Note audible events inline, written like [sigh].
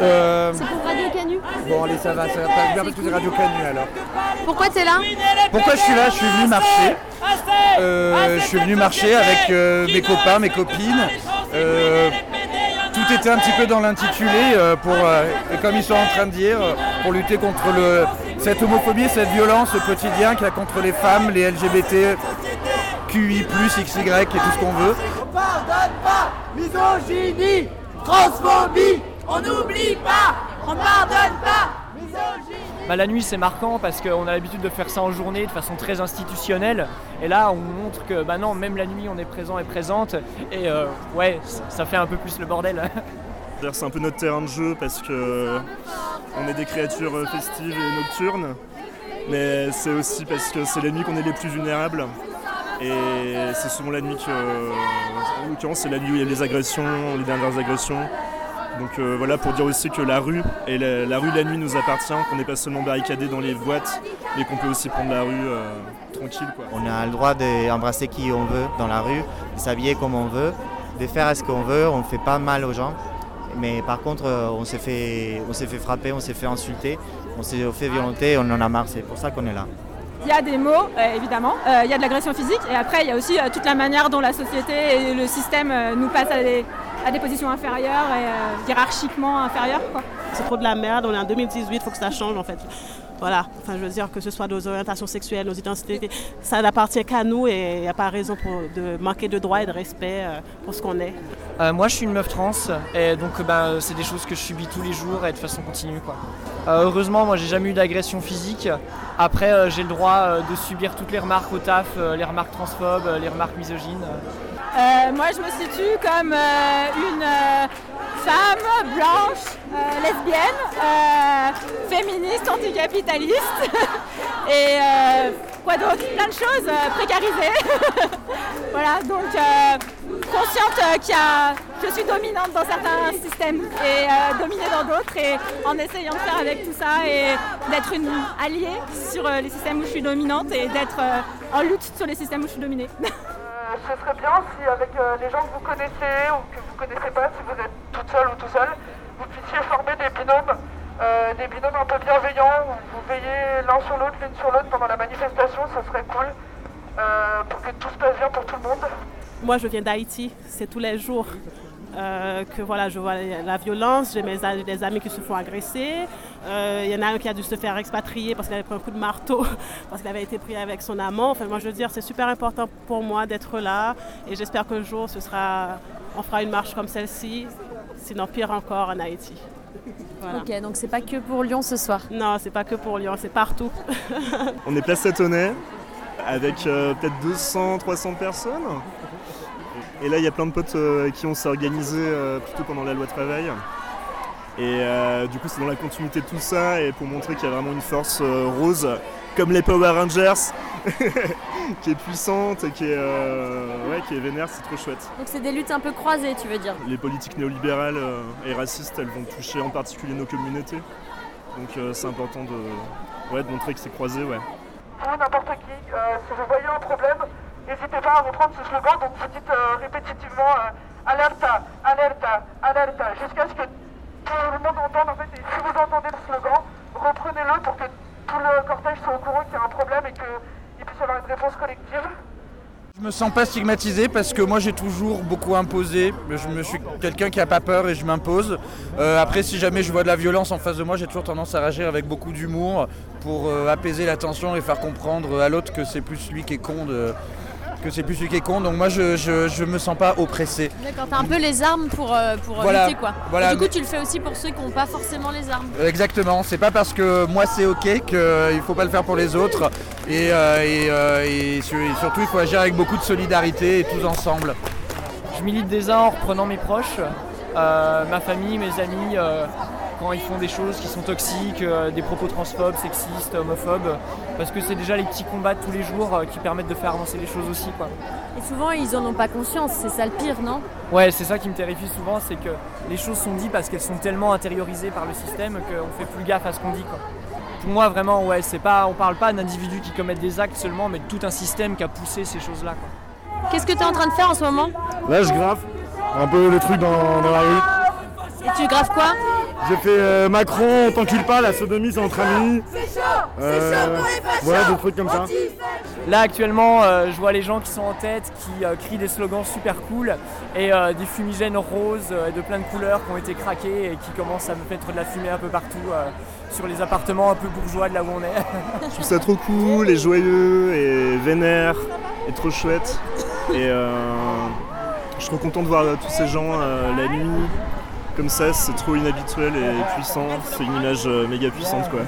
Euh, C'est pour Radio Canu. bon, allez, ça va, ça va pas bien parce que c'est Radio Canu alors. Pourquoi t'es là Pourquoi je suis là? Je suis venu marcher. Euh, je suis venu marcher avec euh, mes copains, mes copines. Euh, tout était un petit peu dans l'intitulé euh, pour, euh, et comme ils sont en train de dire, pour lutter contre le, cette homophobie, cette violence au quotidien qu'il y a contre les femmes, les LGBT, QI+, XY et tout ce qu'on veut. On pardonne pas Misogynie Transphobie On n'oublie pas On pardonne pas Bah, la nuit c'est marquant parce qu'on a l'habitude de faire ça en journée de façon très institutionnelle et là on montre que bah non même la nuit on est présent et présente et euh, ouais ça fait un peu plus le bordel. C'est un peu notre terrain de jeu parce que on est des créatures euh, festives et nocturnes, mais c'est aussi parce que c'est la nuit qu'on est les plus vulnérables. Et c'est souvent la nuit que, en l'occurrence, c'est la nuit où il y a les agressions, les dernières agressions. Donc euh, voilà pour dire aussi que la rue et la, la rue la nuit nous appartient, qu'on n'est pas seulement barricadé dans les boîtes, mais qu'on peut aussi prendre la rue euh, tranquille. Quoi. On a le droit d'embrasser qui on veut dans la rue, de s'habiller comme on veut, de faire ce qu'on veut, on ne fait pas mal aux gens. Mais par contre, euh, on s'est fait, on s'est fait frapper, on s'est fait insulter, on s'est fait violenter, on en a marre, c'est pour ça qu'on est là. Il y a des mots, euh, évidemment, Euh, il y a de l'agression physique, et après il y a aussi euh, toute la manière dont la société et le système euh, nous passent à des, à des positions inférieures et euh, hiérarchiquement inférieures. Quoi. C'est trop de la merde, on est en 2018, il faut que ça change en fait. Voilà, enfin je veux dire que ce soit nos orientations sexuelles, nos identités, ça n'appartient qu'à nous et il n'y a pas raison pour, de manquer de droits et de respect euh, pour ce qu'on est. Euh, moi je suis une meuf trans et donc bah, c'est des choses que je subis tous les jours et de façon continue quoi. Euh, heureusement moi j'ai jamais eu d'agression physique. Après euh, j'ai le droit euh, de subir toutes les remarques au taf, euh, les remarques transphobes, euh, les remarques misogynes. Euh, moi je me situe comme euh, une euh, femme blanche, lesbienne, féministe, anticapitaliste [laughs] et quoi d'autre? Plein de choses, précarisées. [laughs] voilà, donc consciente qu'il y a, je suis dominante dans certains systèmes et dominée dans d'autres et en essayant de faire avec tout ça et d'être une alliée sur les systèmes où je suis dominante et d'être en lutte sur les systèmes où je suis dominée. [laughs] ce serait bien si avec euh, les gens que vous connaissez ou que vous connaissez pas, si vous êtes toute seule ou tout seul, vous puissiez former des binômes, euh, des binômes un peu bienveillants, où vous veillez l'un sur l'autre, l'une sur l'autre pendant la manifestation, ce serait cool, euh, pour que tout se passe bien pour tout le monde. Moi je viens d'Haïti, c'est tous les jours. Euh, que voilà, je vois la violence, j'ai mes des amis qui se font agresser. Euh, Il y en a un qui a dû se faire expatrier parce qu'il avait pris un coup de marteau, [laughs] parce qu'il avait été pris avec son amant. Enfin, moi, je veux dire, c'est super important pour moi d'être là et j'espère qu'un jour, ce sera, on fera une marche comme celle-ci, sinon pire encore en Haïti. Voilà. Ok, donc c'est pas que pour Lyon ce soir. Non, c'est pas que pour Lyon, c'est partout. [laughs] On est place Satonnet avec euh, peut-être 200, 300 personnes. Et là, il y a plein de potes euh, qui ont s'est organisé euh, plutôt pendant la loi travail. Et euh, du coup, c'est dans la continuité de tout ça et pour montrer qu'il y a vraiment une force rose, comme les Power Rangers, [laughs] qui est puissante et qui est, ouais, qui est vénère, c'est trop chouette. Donc c'est des luttes un peu croisées, tu veux dire Les politiques néolibérales et racistes, elles vont toucher en particulier nos communautés. Donc c'est important de, ouais, de montrer que c'est croisé. Ouais. Vous, n'importe qui, euh, si vous voyez un problème, n'hésitez pas à reprendre ce slogan, donc vous dites euh, répétitivement euh, alerta, alerta, alerta, jusqu'à ce que tout le monde entende en fait. Et si vous entendez le slogan, reprenez-le pour que tout le cortège soit au courant qu'il y a un problème et qu'il puisse y avoir une réponse collective. Je me sens pas stigmatisé parce que moi j'ai toujours beaucoup imposé. Je me suis quelqu'un qui a pas peur et je m'impose. Euh, après, si jamais je vois de la violence en face de moi, j'ai toujours tendance à réagir avec beaucoup d'humour pour euh, apaiser la tension et faire comprendre à l'autre que c'est plus lui qui est con. De... Que c'est plus lui qui est con. Donc moi je, je, je me sens pas oppressé. D'accord, t'as un peu les armes pour, euh, pour Voilà, lutter quoi. voilà. Et du coup, tu le fais aussi pour ceux qui n'ont pas forcément les armes. Exactement, c'est pas parce que moi c'est ok qu'il faut pas le faire pour les autres. Et, euh, et, euh, et sur- et surtout il faut agir avec beaucoup de solidarité et tous ensemble. Je milite déjà en reprenant mes proches, euh, ma famille, mes amis, euh, quand ils font des choses qui sont toxiques, euh, des propos transphobes, sexistes, homophobes, parce que c'est déjà les petits combats de tous les jours euh, qui permettent de faire avancer les choses aussi. Quoi. Et souvent, ils en ont pas conscience, c'est ça le pire, non? Ouais, c'est ça qui me terrifie souvent, c'est que les choses sont dites parce qu'elles sont tellement intériorisées par le système qu'on fait plus gaffe à ce qu'on dit. Quoi. Pour moi, vraiment, ouais, c'est pas, on parle pas d'individus qui commettent des actes seulement, mais de tout un système qui a poussé ces choses-là. quoi. Qu'est-ce que tu es en train de faire en ce moment? Là, je grave un peu le truc dans, dans la rue. Et tu graves quoi? J'ai fait euh, Macron, on t'encule pas, la sodomie c'est entre amis. C'est chaud C'est chaud pour les fachos Voilà, des trucs comme ça. Là actuellement, euh, je vois les gens qui sont en tête, qui euh, crient des slogans super cool et euh, des fumigènes roses euh, de plein de couleurs qui ont été craqués et qui commencent à me mettre de la fumée un peu partout euh, sur les appartements un peu bourgeois de là où on est. Je trouve ça trop cool et joyeux et vénère et trop chouette. Et euh, je suis trop content de voir tous ces gens euh, la nuit comme ça, c'est trop inhabituel et puissant. C'est une image euh, méga puissante quoi.